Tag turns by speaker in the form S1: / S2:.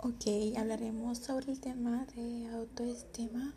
S1: Ok, hablaremos sobre el tema de autoestima.